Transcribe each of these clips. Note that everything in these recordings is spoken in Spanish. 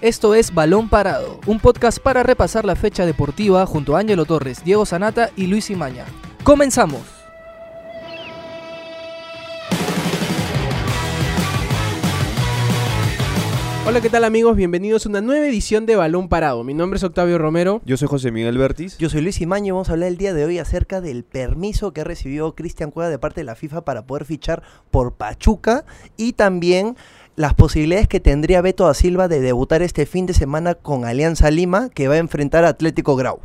Esto es Balón Parado, un podcast para repasar la fecha deportiva junto a Ángelo Torres, Diego Sanata y Luis Imaña. ¡Comenzamos! Hola, ¿qué tal amigos? Bienvenidos a una nueva edición de Balón Parado. Mi nombre es Octavio Romero. Yo soy José Miguel Bertis. Yo soy Luis Imaño y vamos a hablar el día de hoy acerca del permiso que ha recibido Cristian Cueva de parte de la FIFA para poder fichar por Pachuca y también las posibilidades que tendría Beto da Silva de debutar este fin de semana con Alianza Lima que va a enfrentar a Atlético Grau.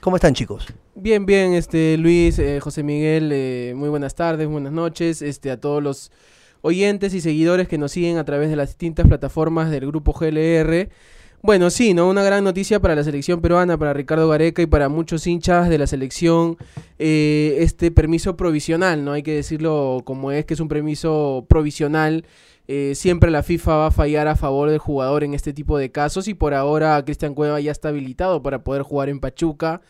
¿Cómo están chicos? Bien, bien, este Luis, eh, José Miguel, eh, muy buenas tardes, buenas noches, este a todos los oyentes y seguidores que nos siguen a través de las distintas plataformas del grupo GLR. Bueno, sí, ¿no? Una gran noticia para la selección peruana, para Ricardo Gareca y para muchos hinchas de la selección, eh, este permiso provisional, ¿no? Hay que decirlo como es, que es un permiso provisional. Eh, siempre la FIFA va a fallar a favor del jugador en este tipo de casos y por ahora Cristian Cueva ya está habilitado para poder jugar en Pachuca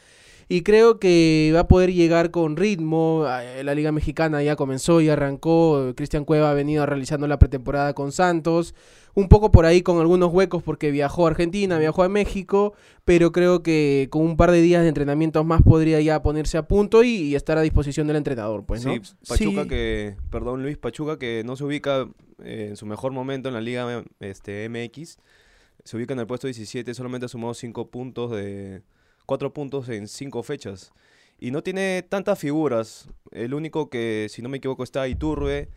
y creo que va a poder llegar con ritmo. Eh, la Liga Mexicana ya comenzó y arrancó. Cristian Cueva ha venido realizando la pretemporada con Santos. Un poco por ahí con algunos huecos porque viajó a Argentina, viajó a México, pero creo que con un par de días de entrenamientos más podría ya ponerse a punto y, estar a disposición del entrenador, pues, ¿no? Sí, Pachuca que, perdón Luis, Pachuca que no se ubica eh, en su mejor momento en la Liga este, MX, se ubica en el puesto 17, solamente ha sumado 5 puntos de, cuatro puntos en cinco fechas. Y no tiene tantas figuras. El único que, si no me equivoco, está Iturbe,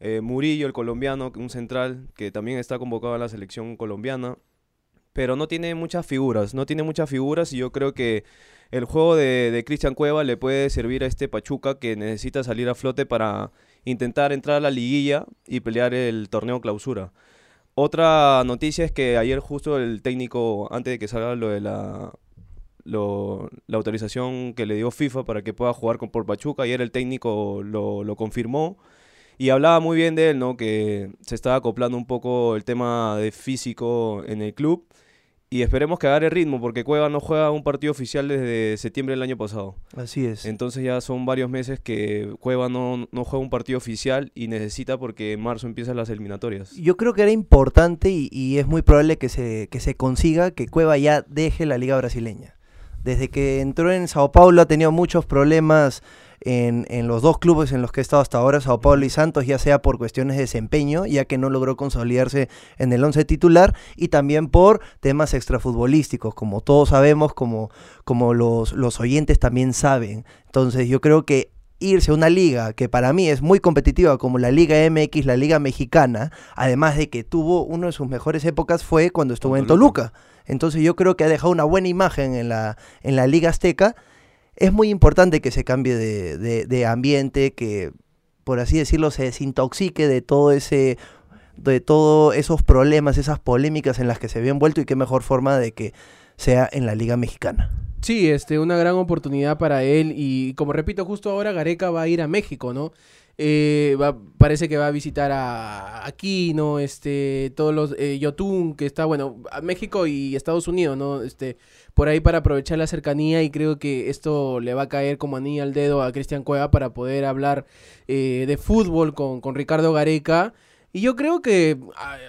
eh, Murillo, el colombiano, un central, que también está convocado a la selección colombiana. Pero no tiene muchas figuras, no tiene muchas figuras y yo creo que el juego de, de Cristian Cueva le puede servir a este Pachuca que necesita salir a flote para intentar entrar a la liguilla y pelear el torneo clausura. Otra noticia es que ayer justo el técnico, antes de que salga lo de la lo, la autorización que le dio FIFA para que pueda jugar con, por Pachuca. Ayer el técnico lo, lo, confirmó y hablaba muy bien de él, ¿no? Que se estaba acoplando un poco el tema de físico en el club. Y esperemos que agarre ritmo, porque Cueva no juega un partido oficial desde septiembre del año pasado. Así es. Entonces ya son varios meses que Cueva no, no juega un partido oficial y necesita porque en marzo empiezan las eliminatorias. Yo creo que era importante y, y es muy probable que se, que se consiga que Cueva ya deje la liga brasileña desde que entró en Sao Paulo ha tenido muchos problemas en, en, los dos clubes en los que he estado hasta ahora, Sao Paulo y Santos, ya sea por cuestiones de desempeño, ya que no logró consolidarse en el once titular, y también por temas extrafutbolísticos, como todos sabemos, como, como los, los oyentes también saben. Entonces yo creo que irse a una liga que para mí es muy competitiva como la Liga MX, la Liga Mexicana, además de que tuvo una de sus mejores épocas fue cuando estuvo en Toluca. Entonces yo creo que ha dejado una buena imagen en la, en la Liga Azteca. Es muy importante que se cambie de, de, ambiente, que por así decirlo se desintoxique de todo ese de todos esos problemas, esas polémicas en las que se había envuelto y qué mejor forma de que sea en la Liga Mexicana. Sí, este, una gran oportunidad para él y como repito, justo ahora Gareca va a ir a México, ¿no? Eh, parece que va a visitar a Aquino, este, todos los eh, Yotun, que está, bueno, a México y Estados Unidos, ¿no? Este, por ahí para aprovechar la cercanía y creo que esto le va a caer como anillo al dedo a Cristian Cueva para poder hablar eh, de fútbol con, con Ricardo Gareca. Y yo creo que,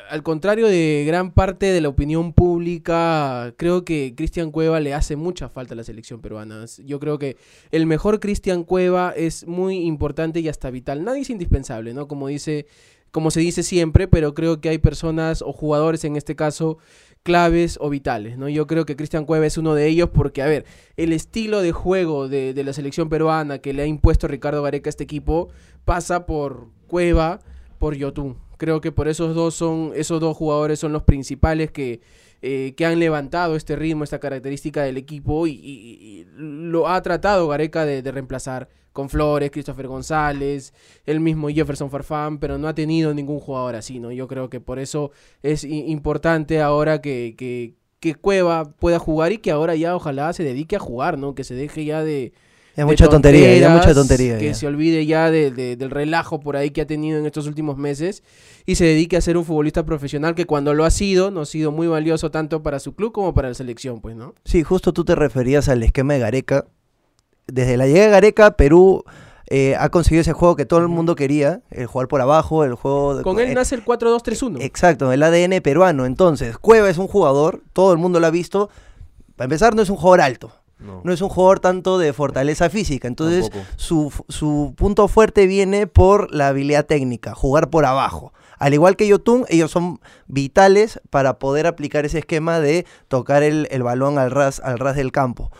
al contrario de gran parte de la opinión pública, creo que Cristian Cueva le hace mucha falta a la selección peruana. Yo creo que el mejor Cristian Cueva es muy importante y hasta vital. Nadie es indispensable, ¿no? Como dice, como se dice siempre, pero creo que hay personas o jugadores en este caso claves o vitales, ¿no? Yo creo que Cristian Cueva es uno de ellos porque, a ver, el estilo de juego de, de la selección peruana que le ha impuesto Ricardo Gareca a este equipo pasa por Cueva, por Yotun. Creo que por esos dos son, esos dos jugadores son los principales que, eh, que han levantado este ritmo, esta característica del equipo y, lo ha tratado Gareca de, reemplazar con Flores, Christopher González, el mismo Jefferson Farfán, pero no ha tenido ningún jugador así, ¿no? Yo creo que por eso es importante ahora que, que, que Cueva pueda jugar y que ahora ya ojalá se dedique a jugar, ¿no? Que se deje ya de, es mucha tontería, ya mucha tontería. Que se olvide ya del relajo por ahí que ha tenido en estos últimos meses y se dedique a ser un futbolista profesional que cuando lo ha sido, no ha sido muy valioso tanto para su club como para la selección, pues, ¿no? Sí, justo tú te referías al esquema de Gareca. Desde la llegada de Gareca, Perú eh, ha conseguido ese juego que todo el mundo quería, el jugar por abajo, el juego... de- Con él eh, nace el 4-2-3-1. Exacto, el ADN peruano. Entonces, Cueva es un jugador, todo el mundo lo ha visto. Para empezar, no es un jugador alto. No, No es un jugador tanto de fortaleza física. Entonces, su, su punto fuerte viene por la habilidad técnica, jugar por abajo. Al igual que Yotun, ellos son vitales para poder aplicar ese esquema de tocar el, el balón al ras, al ras del campo.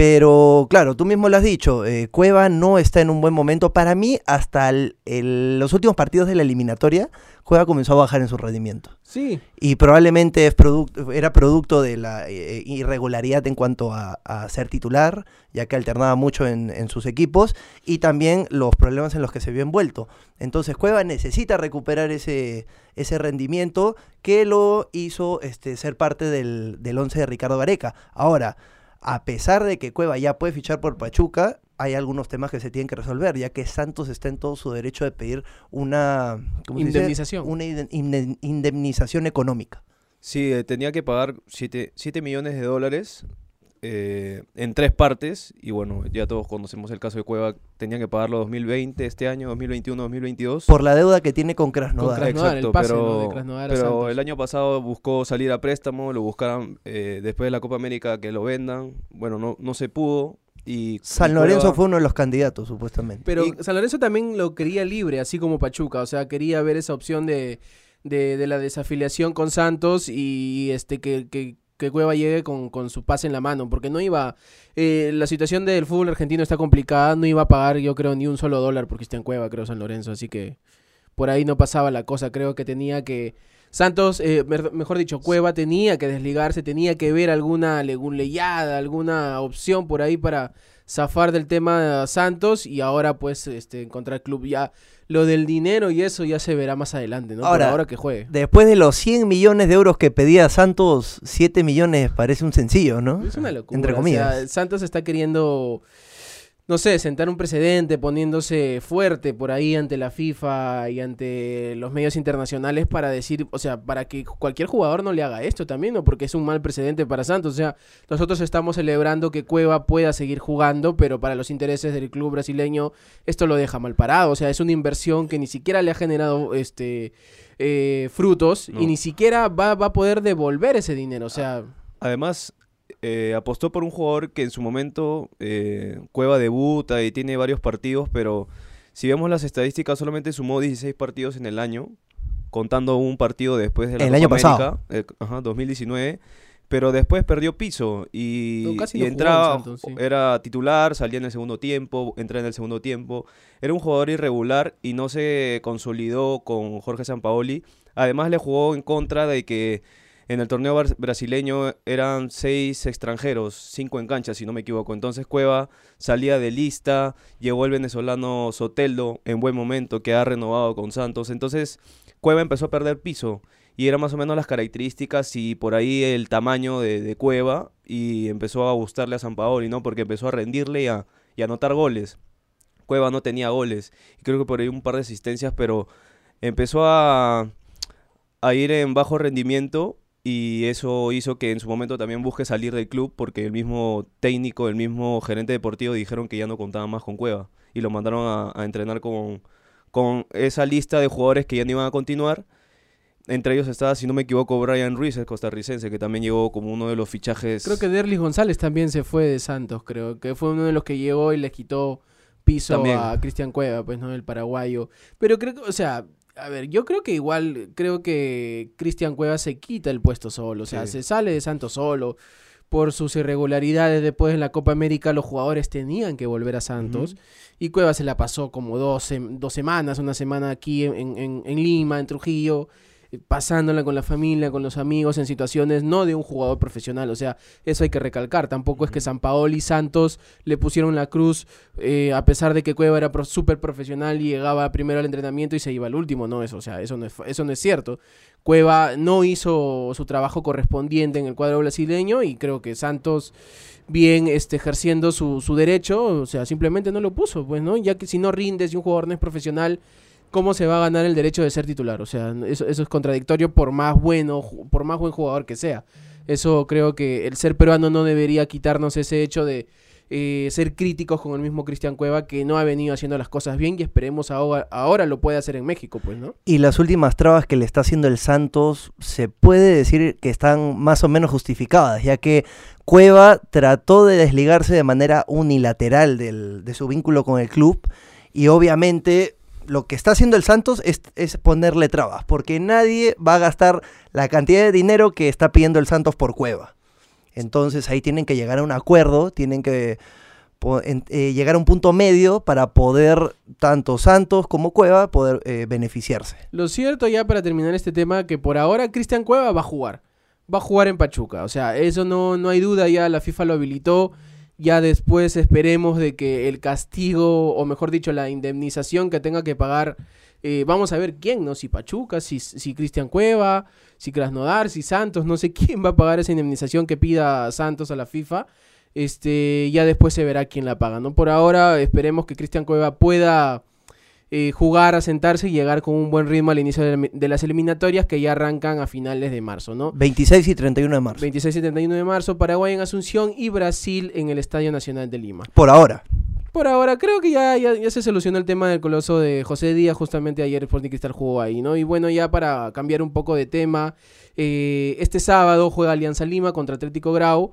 Pero claro, tú mismo lo has dicho, eh, Cueva no está en un buen momento. Para mí, hasta el- el- los últimos partidos de la eliminatoria, Cueva comenzó a bajar en su rendimiento. Sí. Y probablemente es producto, era producto de la eh, irregularidad en cuanto a, a ser titular, ya que alternaba mucho en, en sus equipos, y también los problemas en los que se vio envuelto. Entonces Cueva necesita recuperar ese, ese rendimiento que lo hizo este, ser parte del, del once de Ricardo Gareca. Ahora, a pesar de que Cueva ya puede fichar por Pachuca, hay algunos temas que se tienen que resolver, ya que Santos está en todo su derecho de pedir una ¿cómo se dice? Indemnización. una inde- inde- indemnización económica. Sí, eh, tenía que pagar 7 millones de dólares eh, en tres partes. Y bueno, ya todos conocemos el caso de Cueva. Tenía que pagarlo 2020, este año, 2021, 2022. Por la deuda que tiene con Krasnodar. Con Krasnodar, el Exacto, pase, pero, ¿no? de Krasnodar pero el año pasado buscó salir a préstamo, lo buscaron eh, después de la Copa América que lo vendan. Bueno, no, no se pudo. Y, San Lorenzo Cueva- fue uno de los candidatos, supuestamente. Pero Y- San Lorenzo también lo quería libre, así como Pachuca. O sea, quería ver esa opción de, de, de la desafiliación con Santos y este que, que, que Cueva llegue con, con su pase en la mano. Porque no iba. eh, la situación del fútbol argentino está complicada. No iba a pagar, yo creo, ni un solo dólar por Cristian Cueva, creo, San Lorenzo. Así que por ahí no pasaba la cosa. Creo que tenía que. Santos, eh, mejor dicho, Cueva tenía que desligarse, tenía que ver alguna algún leyada, alguna opción por ahí para zafar del tema Santos y ahora pues este encontrar club ya lo del dinero y eso ya se verá más adelante, ¿no? Por Ahora, ahora que juegue. Después de los 100 millones de euros que pedía Santos, 7 millones parece un sencillo, ¿no? Es una locura. Entre o comillas. sea, Santos está queriendo, no sé, sentar un precedente, poniéndose fuerte por ahí ante la FIFA y ante los medios internacionales para decir, o sea, para que cualquier jugador no le haga esto también, ¿no? Porque es un mal precedente para Santos. O sea, nosotros estamos celebrando que Cueva pueda seguir jugando, pero para los intereses del club brasileño esto lo deja mal parado. O sea, es una inversión que ni siquiera le ha generado este eh, frutos No. y ni siquiera va, va a poder devolver ese dinero. O sea, Además, eh, apostó por un jugador que en su momento eh, Cueva debuta y tiene varios partidos, pero si vemos las estadísticas, solamente sumó 16 partidos en el año, contando un partido después de la El Copa año América, pasado. eh, ajá, 2019. Pero después perdió piso y, No, casi y no jugó en entraba, Santos, sí. era titular, salía en el segundo tiempo, entraba en el segundo tiempo. Era un jugador irregular y no se consolidó con Jorge Sampaoli. Además le jugó en contra de que en el torneo brasileño eran seis extranjeros, cinco en cancha, si no me equivoco. Entonces Cueva salía de lista, llegó el venezolano Soteldo en buen momento, que ha renovado con Santos. Entonces Cueva empezó a perder piso y era más o menos las características y por ahí el tamaño de, Cueva y empezó a gustarle a San Paoli, ¿no? Porque empezó a rendirle y a, anotar goles. Cueva no tenía goles. Creo que por ahí un par de asistencias, pero empezó a ir en bajo rendimiento y eso hizo que en su momento también busque salir del club porque el mismo técnico, el mismo gerente deportivo dijeron que ya no contaban más con Cueva y lo mandaron a, a entrenar con, con esa lista de jugadores que ya no iban a continuar. Entre ellos estaba, si no me equivoco, Brian Ruiz, el costarricense, que también llegó como uno de los fichajes. Creo que Derlis González también se fue de Santos, creo que fue uno de los que llegó y le quitó piso También. a Cristian Cueva, pues no el paraguayo. Pero creo que, o sea, a ver, yo creo que igual creo que Cristian Cueva se quita el puesto solo, o sea, Sí. se sale de Santos solo. Por sus irregularidades después en la Copa América, los jugadores tenían que volver a Santos. Y Cueva se la pasó como dos, dos semanas, una semana aquí en, en- en Lima, en Trujillo, pasándola con la familia, con los amigos, en situaciones no de un jugador profesional. O sea, eso hay que recalcar. Tampoco es que San Paoli y Santos le pusieron la cruz, eh, a pesar de que Cueva era pro- súper profesional y llegaba primero al entrenamiento y se iba al último. No, eso, o sea, eso no es, eso no es cierto. Cueva no hizo su trabajo correspondiente en el cuadro brasileño y creo que Santos bien este, ejerciendo su, su derecho, o sea, simplemente no lo puso, pues, ¿no? Ya que si no rindes y un jugador no es profesional, ¿cómo se va a ganar el derecho de ser titular? O sea, eso, es contradictorio por más bueno, por más buen jugador que sea. Eso creo que el ser peruano no debería quitarnos ese hecho de eh, ser críticos con el mismo Cristian Cueva que no ha venido haciendo las cosas bien y esperemos ahora, ahora lo puede hacer en México, pues, ¿no? Y las últimas trabas que le está haciendo el Santos se puede decir que están más o menos justificadas, ya que Cueva trató de desligarse de manera unilateral del- de su vínculo con el club y obviamente lo que está haciendo el Santos es, ponerle trabas, porque nadie va a gastar la cantidad de dinero que está pidiendo el Santos por Cueva. Entonces ahí tienen que llegar a un acuerdo, tienen que eh, llegar a un punto medio para poder, tanto Santos como Cueva, poder eh, beneficiarse. Lo cierto ya para terminar este tema, que por ahora Cristian Cueva va a jugar. Va a jugar en Pachuca. O sea, eso no, no hay duda, ya la FIFA lo habilitó. Ya después esperemos de que el castigo, o mejor dicho, la indemnización que tenga que pagar, eh, vamos a ver quién, ¿no? Si Pachuca, si, si Cristian Cueva, si Krasnodar, si Santos, no sé quién va a pagar esa indemnización que pida Santos a la FIFA. Este, ya después se verá quién la paga, ¿no? Por ahora esperemos que Cristian Cueva pueda eh, jugar, asentarse y llegar con un buen ritmo al inicio de, la- de las eliminatorias que ya arrancan a finales de marzo, ¿no? 26 y 31 de marzo. 26 y 31 de marzo, Paraguay en Asunción y Brasil en el Estadio Nacional de Lima. Por ahora. Por ahora, creo que ya, ya, ya se solucionó el tema del coloso de José Díaz. Justamente ayer Sporting Cristal jugó ahí, ¿no? Y bueno, ya para cambiar un poco de tema, eh, este sábado juega Alianza Lima contra Atlético Grau.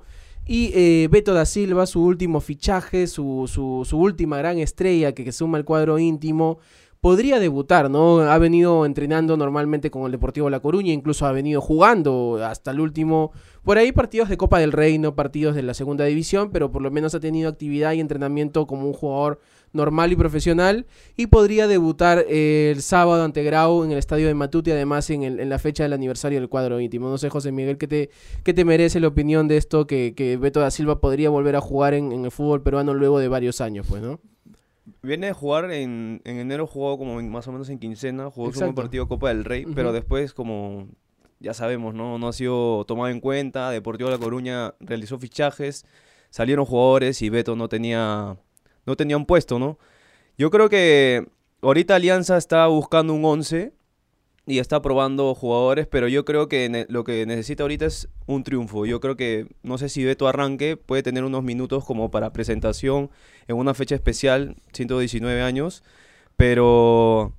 Y eh, Beto da Silva, su último fichaje, su, su, su última gran estrella que, que suma el cuadro íntimo, podría debutar, ¿no? Ha venido entrenando normalmente con el Deportivo La Coruña, incluso ha venido jugando hasta el último, por ahí partidos de Copa del Rey, no partidos de la segunda división, pero por lo menos ha tenido actividad y entrenamiento como un jugador normal y profesional y podría debutar eh, el sábado ante Grau en el estadio de Matute, además en, el- en la fecha del aniversario del cuadro íntimo. No sé, José Miguel, ¿qué te, qué te merece la opinión de esto que, que Beto da Silva podría volver a jugar en, en el fútbol peruano luego de varios años, pues, ¿no? Viene de jugar en, en enero, jugó como más o menos en quincena, jugó su partido Copa del Rey, pero después como ya sabemos, ¿no? no ha sido tomado en cuenta, Deportivo La Coruña realizó fichajes, salieron jugadores y Beto no tenía, no tenía un puesto, ¿no? Yo creo que ahorita Alianza está buscando un 11 y está probando jugadores, pero yo creo que lo que necesita ahorita es un triunfo. Yo creo que, no sé si Beto arranque, puede tener unos minutos como para presentación en una fecha especial, 119 años, pero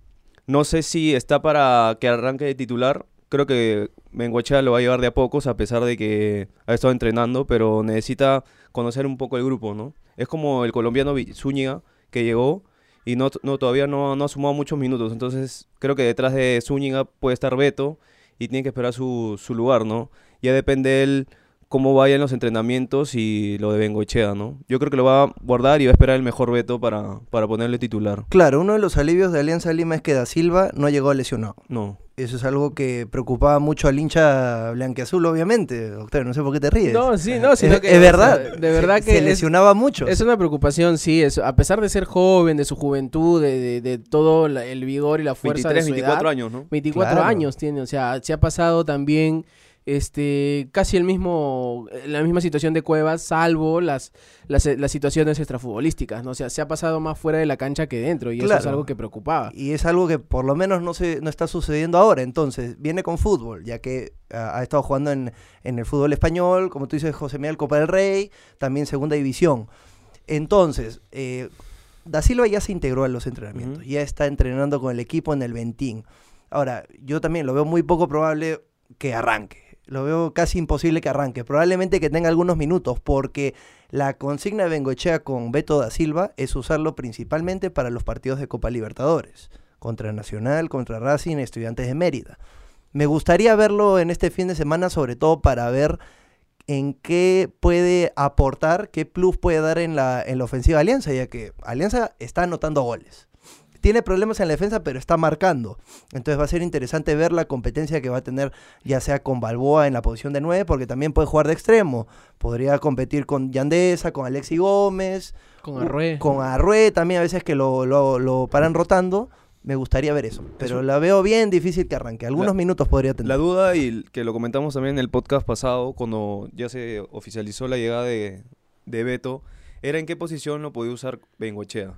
no sé si está para que arranque de titular. Creo que Bengochea lo va a llevar de a pocos, a pesar de que ha estado entrenando, pero necesita conocer un poco el grupo, ¿no? Es como el colombiano Zúñiga, que llegó y no, no todavía no, no ha sumado muchos minutos. Entonces, creo que detrás de Zúñiga puede estar Beto y tiene que esperar su, su lugar, ¿no? Ya depende él cómo vayan los entrenamientos y lo de Bengochea, ¿no? Yo creo que lo va a guardar y va a esperar el mejor Beto para, para ponerle titular. Claro, uno de los alivios de Alianza Lima es que Da Silva no llegó lesionado. No. Eso es algo que preocupaba mucho al hincha blanqueazul, obviamente. Octavio, no sé por qué te ríes. No, sí, no, sino es, que, es o verdad. sea, de verdad Se- que se es- lesionaba mucho. Es una preocupación, sí, es, a pesar de ser joven, de su juventud, de, de- de todo la- el vigor y la fuerza 23, de su 24 edad, años, ¿no? 24 Claro. años tiene, o sea, se ha pasado también este casi el mismo la misma situación de Cuevas, salvo las, las las situaciones extrafutbolísticas, ¿no? O sea, se ha pasado más fuera de la cancha que dentro y eso es algo que preocupaba. Y es algo que por lo menos no se no está sucediendo ahora. Entonces, viene con fútbol, ya que ah, ha estado jugando en, en el fútbol español, como tú dices, José Miguel Copa del Rey, también segunda división. Entonces, eh, Da Silva ya se integró a los entrenamientos, ya está entrenando con el equipo en el Ventín. Ahora, yo también lo veo muy poco probable que arranque. Lo veo casi imposible que arranque. Probablemente que tenga algunos minutos, porque la consigna de Bengochea con Beto da Silva es usarlo principalmente para los partidos de Copa Libertadores. Contra Nacional, contra Racing, Estudiantes de Mérida. Me gustaría verlo en este fin de semana, sobre todo para ver en qué puede aportar, qué plus puede dar en la, en la ofensiva de Alianza, ya que Alianza está anotando goles. Tiene problemas en la defensa, pero está marcando. Entonces va a ser interesante ver la competencia que va a tener, ya sea con Balboa en la posición de 9, porque también puede jugar de extremo. Podría competir con Yandesa, con Alexi Gómez, Con Arrué. con Arrué también a veces que lo, lo, lo paran rotando. Me gustaría ver eso. Pero la veo bien difícil que arranque. Algunos La- minutos podría tener. La duda, y que lo comentamos también en el podcast pasado, cuando ya se oficializó la llegada de, de Beto, era en qué posición lo podía usar Bengochea.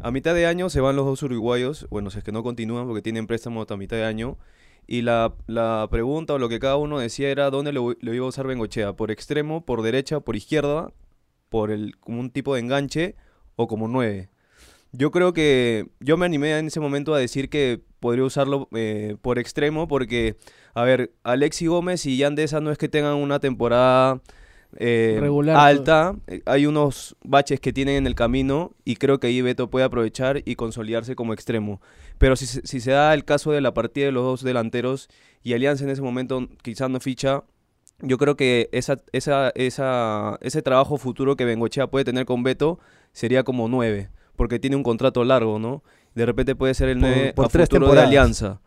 A mitad de año se van los dos uruguayos, bueno, si es que no continúan porque tienen préstamo hasta mitad de año. Y la, la pregunta o lo que cada uno decía era dónde lo, iba a usar Bengochea, por extremo, por derecha, por izquierda. por el, como un tipo de enganche o como 9. Yo creo que yo me animé en ese momento a decir que podría usarlo eh, por extremo porque, a ver, Alexi Gómez y Yandesa no es que tengan una temporada eh, Regular, alta, eh, hay unos baches que tienen en el camino y creo que ahí Beto puede aprovechar y consolidarse como extremo. Pero si, se- si se da el caso de la partida de los dos delanteros y Alianza en ese momento quizás no ficha, yo creo que esa, esa, esa, ese trabajo futuro que Bengochea puede tener con Beto sería como 9, porque tiene un contrato largo, ¿no? De repente puede ser el Por- 9 por a tres futuro de temporadas. Alianza.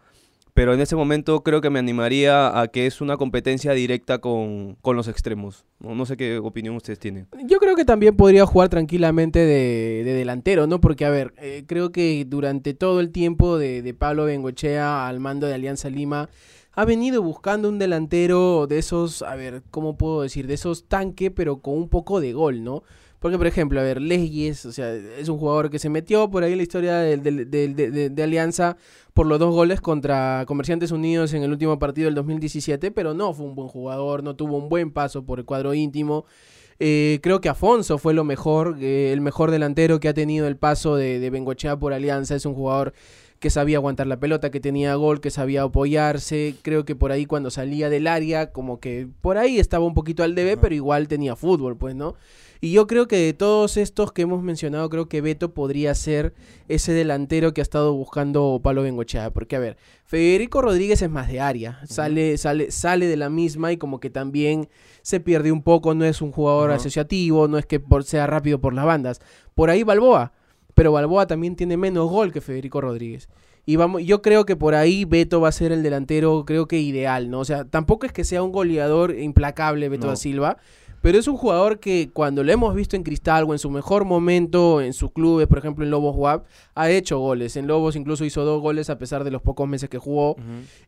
Pero en ese momento creo que me animaría a que es una competencia directa con, con los extremos. No, no sé qué opinión ustedes tienen. Yo creo que también podría jugar tranquilamente de, de delantero, ¿no? Porque, a ver, eh, creo que durante todo el tiempo de, de Pablo Bengochea al mando de Alianza Lima, ha venido buscando un delantero de esos, a ver, ¿cómo puedo decir? De esos tanque, pero con un poco de gol, ¿no? Porque, por ejemplo, a ver, Leyes, o sea, es un jugador que se metió por ahí en la historia del- de, de- de Alianza por los dos goles contra Comerciantes Unidos en el último partido del 2017, pero no fue un buen jugador, no tuvo un buen paso por el cuadro íntimo. Eh, creo que Afonso fue lo mejor, eh, el mejor delantero que ha tenido el paso de, de Bengochea por Alianza. Es un jugador que sabía aguantar la pelota, que tenía gol, que sabía apoyarse. Creo que por ahí cuando salía del área, como que por ahí estaba un poquito al debe, pero igual tenía fútbol, pues, ¿no? Y yo creo que de todos estos que hemos mencionado, creo que Beto podría ser ese delantero que ha estado buscando Pablo Bengochea. Porque, a ver, Federico Rodríguez es más de área. Sale, sale, sale de la misma y como que también se pierde un poco. No es un jugador asociativo, no es que por, sea rápido por las bandas. Por ahí Balboa. Pero Balboa también tiene menos gol que Federico Rodríguez. Y vamos, yo creo que por ahí Beto va a ser el delantero, creo que ideal, ¿no? O sea, tampoco es que sea un goleador implacable Beto No. da Silva, pero es un jugador que cuando lo hemos visto en Cristal o en su mejor momento en sus clubes, por ejemplo en Lobos WAP, ha hecho goles. En Lobos incluso hizo dos goles a pesar de los pocos meses que jugó.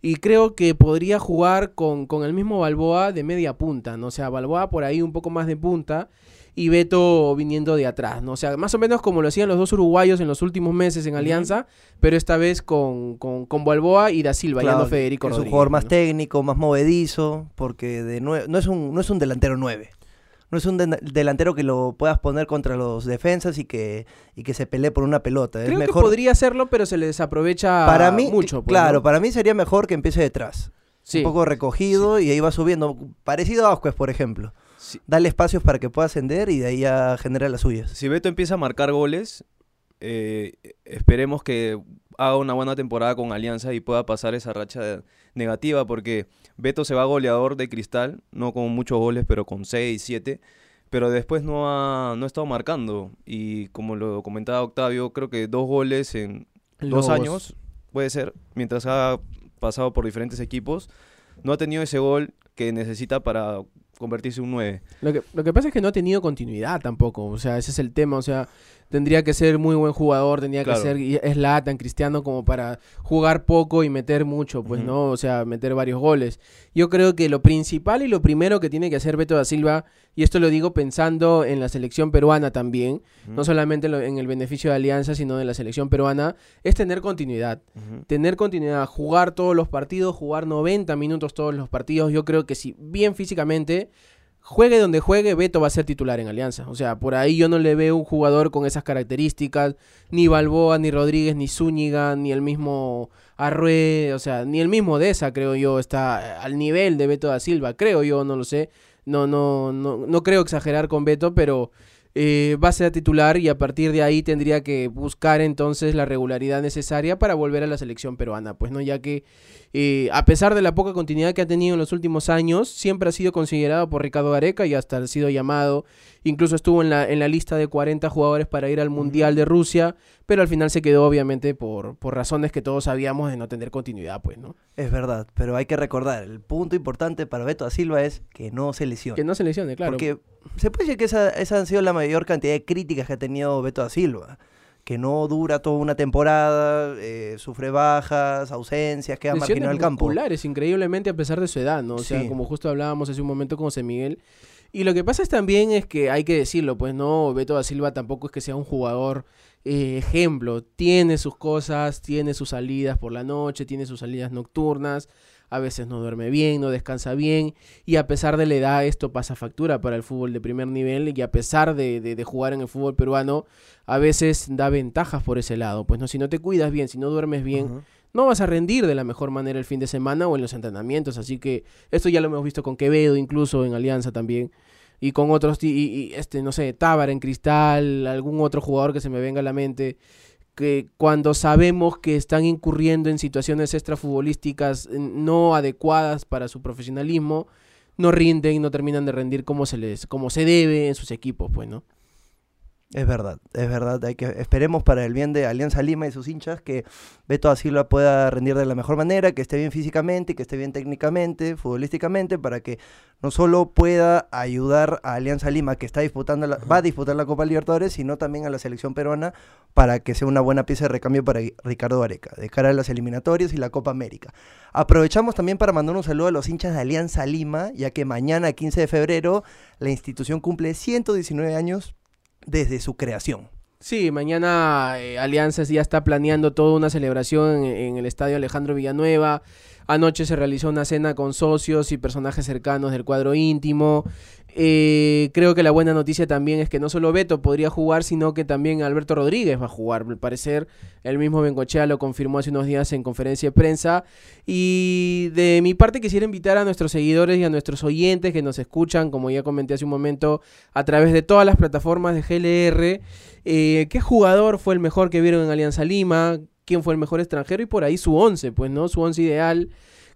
Y creo que podría jugar con, con el mismo Balboa de media punta, ¿no? O sea, Balboa por ahí un poco más de punta y Beto viniendo de atrás, ¿no? O sea, más o menos como lo hacían los dos uruguayos en los últimos meses en Alianza, pero esta vez con, con, con Balboa y Da Silva, ya Claro, no Federico es un jugador más ¿no? técnico, más movedizo, porque de no, es un, no es un delantero 9. No es un de- delantero que lo puedas poner contra los defensas y que, y que se pelee por una pelota. Creo es que podría hacerlo, pero se le desaprovecha para mí, mucho. pues, claro, ¿no? para mí sería mejor que empiece detrás. Sí. Un poco recogido y ahí va subiendo. Parecido a Ascuez, por ejemplo. Si, Dale espacios para que pueda ascender y de ahí ya genera las suyas. si Beto empieza a marcar goles, eh, esperemos que haga una buena temporada con Alianza y pueda pasar esa racha negativa, porque Beto se va goleador de cristal, no con muchos goles, pero con 6, 7. Pero después no ha, no ha estado marcando. Y como lo comentaba Octavio, creo que dos goles en dos años, puede ser, mientras ha pasado por diferentes equipos, no ha tenido ese gol que necesita para convertirse en un 9. Lo que, lo que pasa es que no ha tenido continuidad tampoco. O sea, ese es el tema. O sea, tendría que ser muy buen jugador, tendría Claro. que ser y es tan cristiano como para jugar poco y meter mucho, pues. ¿no? O sea, meter varios goles. Yo creo que lo principal y lo primero que tiene que hacer Beto da Silva, y esto lo digo pensando en la selección peruana también, no solamente en el beneficio de Alianza, sino de la selección peruana, es tener continuidad tener continuidad, jugar todos los partidos, jugar 90 minutos todos los partidos. Yo creo que si bien físicamente, juegue donde juegue, Beto va a ser titular en Alianza. O sea, por ahí yo no le veo un jugador con esas características, ni Balboa, ni Rodríguez, ni Zúñiga, ni el mismo Arrué, o sea, ni el mismo Deza, creo yo, está al nivel de Beto da Silva, creo yo, no lo sé. No, no, no, no creo exagerar con Beto, pero eh, va a ser titular y a partir de ahí tendría que buscar entonces la regularidad necesaria para volver a la selección peruana, pues no, ya que eh, a pesar de la poca continuidad que ha tenido en los últimos años, siempre ha sido considerado por Ricardo Gareca y hasta ha sido llamado, incluso estuvo en la, en la lista de 40 jugadores para ir al Mundial de Rusia, pero al final se quedó obviamente por, por razones que todos sabíamos de no tener continuidad, pues, ¿no? Es verdad, pero hay que recordar, el punto importante para Beto da Silva es que no se lesione. Que no se lesione, claro. Porque se puede decir que esa, esa han sido la mayor cantidad de críticas que ha tenido Beto da Silva. Que no dura toda una temporada, eh, sufre bajas, ausencias, queda Lesiones marginado del campo. musculares, increíblemente a pesar de su edad, ¿no? O sea, como justo hablábamos hace un momento con José Miguel. Y lo que pasa es también es que hay que decirlo, pues no, Beto da Silva tampoco es que sea un jugador eh, ejemplo. Tiene sus cosas, tiene sus salidas por la noche, tiene sus salidas nocturnas. A veces no duerme bien, no descansa bien, y a pesar de la edad esto pasa factura para el fútbol de primer nivel, y a pesar de, de- de jugar en el fútbol peruano, a veces da ventajas por ese lado. Pues no, si no te cuidas bien, si no duermes bien, no vas a rendir de la mejor manera el fin de semana o en los entrenamientos. Así que esto ya lo hemos visto con Quevedo, incluso en Alianza también. Y con otros, ti- y, y, este, no sé, Tábara en Cristal, algún otro jugador que se me venga a la mente, que cuando sabemos que están incurriendo en situaciones extrafutbolísticas eh, no adecuadas para su profesionalismo, no rinden, no terminan de rendir como se les, como se debe en sus equipos, pues, ¿no? Es verdad, es verdad. Hay que, esperemos para el bien de Alianza Lima y sus hinchas que Beto da Silva pueda rendir de la mejor manera, que esté bien físicamente, que esté bien técnicamente, futbolísticamente, para que no solo pueda ayudar a Alianza Lima, que está disputando la- va a disputar la Copa Libertadores, sino también a la selección peruana para que sea una buena pieza de recambio para Ricardo Areca, de cara a las eliminatorias y la Copa América. Aprovechamos también para mandar un saludo a los hinchas de Alianza Lima, ya que mañana, 15 de febrero, la institución cumple 119 años desde su creación. Sí, mañana eh, Alianza ya está planeando toda una celebración en el estadio Alejandro Villanueva. Anoche se realizó una cena con socios y personajes cercanos del cuadro íntimo. Eh, creo que la buena noticia también es que no solo Beto podría jugar, sino que también Alberto Rodríguez va a jugar. Al parecer, el mismo Bengochea lo confirmó hace unos días en conferencia de prensa. Y de mi parte quisiera invitar a nuestros seguidores y a nuestros oyentes que nos escuchan, como ya comenté hace un momento, a través de todas las plataformas de GLR. eh, ¿Qué jugador fue el mejor que vieron en Alianza Lima? ¿Quién fue el mejor extranjero? Y por ahí su once, pues, ¿no? Su once ideal.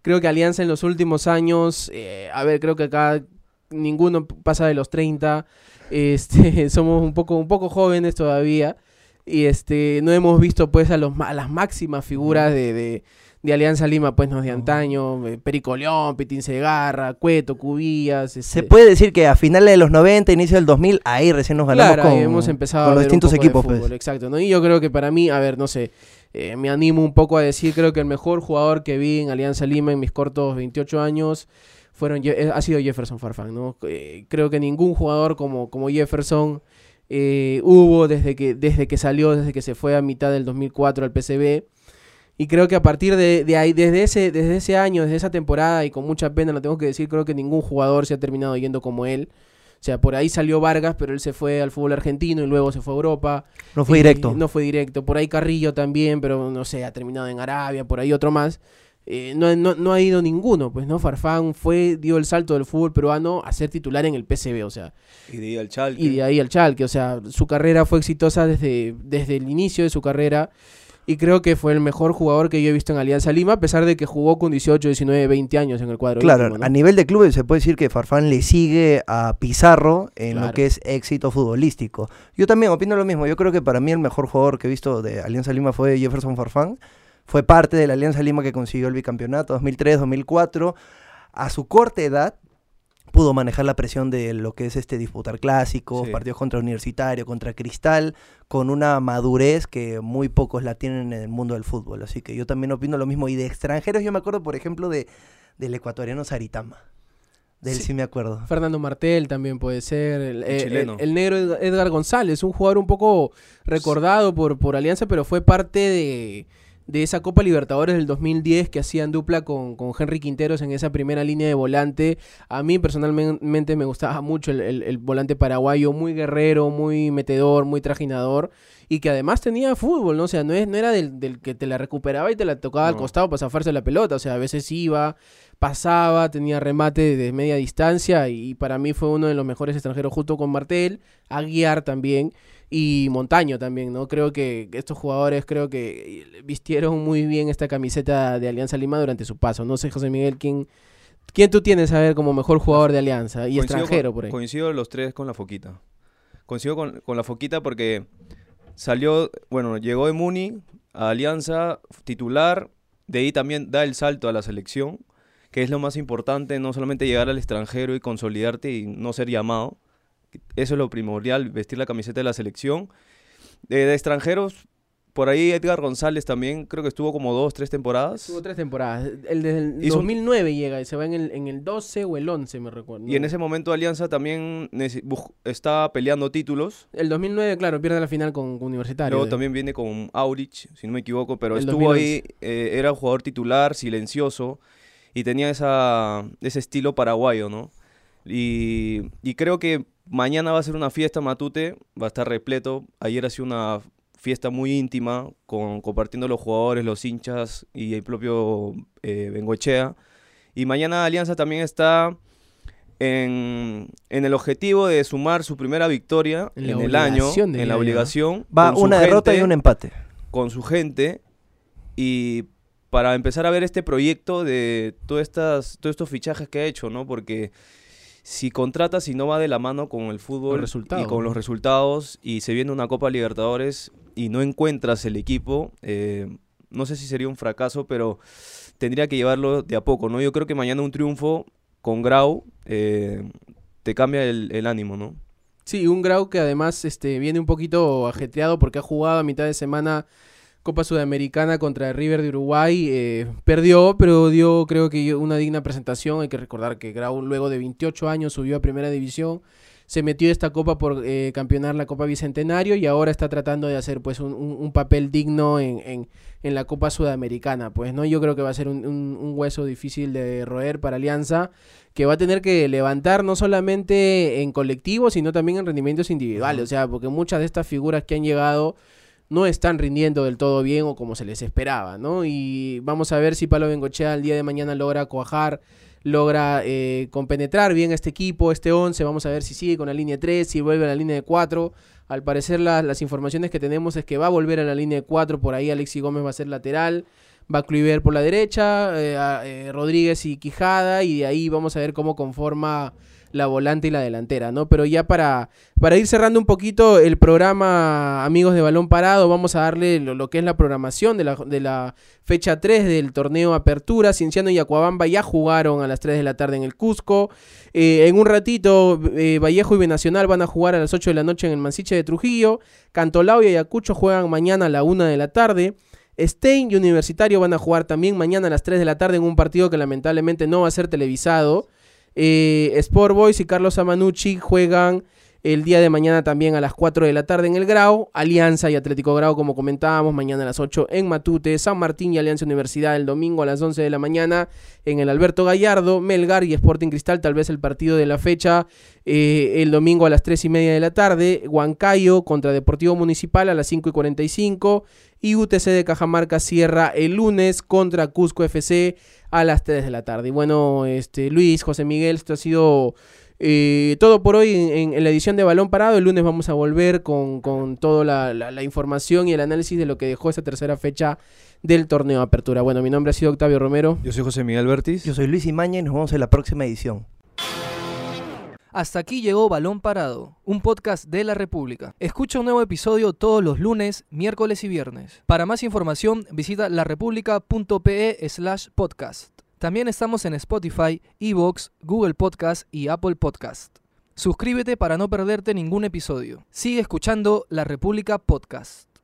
Creo que Alianza en los últimos años, eh, a ver, creo que acá ninguno pasa de los 30. Este, somos un poco, un poco jóvenes todavía. Y este, no hemos visto pues a, los, a las máximas figuras de, de, de Alianza Lima, pues no de antaño, eh, Perico León, Pitín Segarra, Cueto, Cubillas. Se este, puede decir que a finales de los 90, inicio del 2000, ahí recién nos ganamos Claro, con, hemos empezado con los distintos equipos. pues. fútbol, exacto, ¿no? Y yo creo que para mí, a ver, no sé, eh, me animo un poco a decir, creo que el mejor jugador que vi en Alianza Lima en mis cortos 28 años fueron eh, ha sido Jefferson Farfán, ¿no? Eh, creo que ningún jugador como, como Jefferson eh, hubo desde que, desde que salió, desde que se fue a mitad del 2004 al PCB. Y creo que a partir de, de ahí, desde ese, desde ese año, desde esa temporada, y con mucha pena lo tengo que decir, creo que ningún jugador se ha terminado yendo como él. O sea, por ahí salió Vargas, pero él se fue al fútbol argentino y luego se fue a Europa. No fue directo. No fue directo. Por ahí Carrillo también, pero no sé, ha terminado en Arabia, por ahí otro más. Eh, no, no, no ha ido ninguno, pues, ¿no? Farfán fue, dio el salto del fútbol peruano a ser titular en el PCB, o sea, Y de ahí al Chalque. y de ahí al Chalque, o sea, su carrera fue exitosa desde, desde el inicio de su carrera y creo que fue el mejor jugador que yo he visto en Alianza Lima, a pesar de que jugó con 18, 19, 20 años en el cuadro. Claro, íntimo, ¿no? a nivel de clubes se puede decir que Farfán le sigue a Pizarro en lo Claro. que es éxito futbolístico. Yo también opino lo mismo. Yo creo que para mí el mejor jugador que he visto de Alianza Lima fue Jefferson Farfán. Fue parte de la Alianza Lima que consiguió el bicampeonato 2003-2004. A su corta edad pudo manejar la presión de lo que es este disputar clásicos, Sí. partidos contra Universitario, contra Cristal, con una madurez que muy pocos la tienen en el mundo del fútbol. Así que yo también opino lo mismo. Y de extranjeros yo me acuerdo, por ejemplo, de, del ecuatoriano Saritama. De él Sí. sí, me acuerdo. Fernando Martel también puede ser. El, chileno. el- el negro Ed- Edgar González, un jugador un poco recordado por, por Alianza, pero fue parte de, de esa Copa Libertadores del 2010 que hacían dupla con, con Henry Quinteros en esa primera línea de volante. A mí personalmente me gustaba mucho el, el- el volante paraguayo, muy guerrero, muy metedor, muy trajinador. Y que además tenía fútbol, ¿no? O sea, no, es, no era del, del que te la recuperaba y te la tocaba al costado para zafarse la pelota. O sea, a veces iba, pasaba, tenía remate de media distancia y para mí fue uno de los mejores extranjeros junto con Martel, Aguiar también y Montaño también, ¿no? Creo que estos jugadores creo que vistieron muy bien esta camiseta de Alianza Lima durante su paso. No sé, José Miguel, ¿quién, quién tú tienes a ver como mejor jugador de Alianza y Coincido extranjero con- por ahí? Coincido los tres con la Foquita. Coincido con, con la Foquita porque salió, bueno, llegó de Muni a Alianza, titular, de ahí también da el salto a la selección, que es lo más importante, no solamente llegar al extranjero y consolidarte y no ser llamado. Eso es lo primordial, vestir la camiseta de la selección. Eh, de extranjeros, por ahí Edgar González también, creo que estuvo como dos, tres temporadas. Tuvo tres temporadas. El Hizo un- 2009 llega y se va en el, en el 12 o el 11, me recuerdo. Y en ese momento Alianza también estaba peleando títulos. El 2009, claro, pierde la final con, con Universitario. Luego de- también viene con Aurich, si no me equivoco, pero El estuvo 2011. ahí, eh, era un jugador titular, silencioso, y tenía esa, ese estilo paraguayo, ¿no? Y, y creo que mañana va a ser una fiesta Matute, va a estar repleto. Ayer ha sido una fiesta muy íntima, con, compartiendo los jugadores, los hinchas y el propio eh, Bengochea. Y mañana Alianza también está en, en el objetivo de sumar su primera victoria En el año, en la obligación. Va una derrota y un empate. Con su gente y para empezar a ver este proyecto de todas estas, todos estos fichajes que ha hecho, ¿no? Porque si contratas y no va de la mano con el fútbol y con los resultados y se viene una Copa Libertadores y no encuentras el equipo, eh, no sé si sería un fracaso, pero tendría que llevarlo de a poco, ¿no? Yo creo que mañana un triunfo con Grau eh, te cambia el, el ánimo, ¿no? Sí, un Grau que además este, viene un poquito ajetreado porque ha jugado a mitad de semana Copa Sudamericana contra River de Uruguay. eh, perdió, pero dio creo que una digna presentación. Hay que recordar que Grau luego de 28 años subió a Primera División. Se metió esta copa por eh, campeonar la Copa Bicentenario y ahora está tratando de hacer pues un, un- un papel digno en, en- en la Copa Sudamericana. Pues no, yo creo que va a ser un, un- un hueso difícil de roer para Alianza que va a tener que levantar no solamente en colectivo, sino también en rendimientos individuales. O sea, porque muchas de estas figuras que han llegado no están rindiendo del todo bien o como se les esperaba, ¿no? Y vamos a ver si Pablo Bengochea el día de mañana logra cuajar, logra eh, compenetrar bien este equipo, este 11. Vamos a ver si sigue con la línea 3, si vuelve a la línea de 4. Al parecer la- las informaciones que tenemos es que va a volver a la línea de 4, por ahí Alexi Gómez va a ser lateral va a Kluivert por la derecha, eh, a- eh, Rodríguez y Quijada, y de ahí vamos a ver cómo conforma la volante y la delantera, ¿no? Pero ya para, para ir cerrando un poquito el programa Amigos de Balón Parado, vamos a darle lo, que es la programación de la, de la fecha 3 del torneo Apertura. Cienciano y Acuabamba ya jugaron a las 3 de la tarde en el Cusco. Eh, en un ratito, eh, Vallejo y Binacional van a jugar a las 8 de la noche en el Mansiche de Trujillo. Cantolao y Ayacucho juegan mañana a la 1 de la tarde. Stein y Universitario van a jugar también mañana a las 3 de la tarde en un partido que lamentablemente no va a ser televisado. Eh, Sport Boys y Carlos Amanucci juegan el día de mañana también a las 4 de la tarde en el Grau. Alianza y Atlético Grau, como comentábamos, mañana a las 8 en Matute. San Martín y Alianza Universidad el domingo a las 11 de la mañana en el Alberto Gallardo. Melgar y Sporting Cristal, tal vez el partido de la fecha eh, el domingo a las 3 y media de la tarde. Huancayo contra Deportivo Municipal a las 5 y 45. Y UTC de Cajamarca cierra el lunes contra Cusco FC a las 3 de la tarde. Y bueno, este Luis, José Miguel, esto ha sido eh, todo por hoy en, la edición de Balón Parado. El lunes vamos a volver con, con toda la, la- la información y el análisis de lo que dejó esta tercera fecha del torneo de Apertura. Bueno, mi nombre ha sido Octavio Romero. Yo soy José Miguel Bertis. Yo soy Luis Imaña y nos vemos en la próxima edición. Hasta aquí llegó Balón Parado, un podcast de la República. Escucha un nuevo episodio todos los lunes, miércoles y viernes. Para más información, visita larepublica.pe slash podcast. También estamos en Spotify, Evox, Google Podcast y Apple Podcast. Suscríbete para no perderte ningún episodio. Sigue escuchando La República Podcast.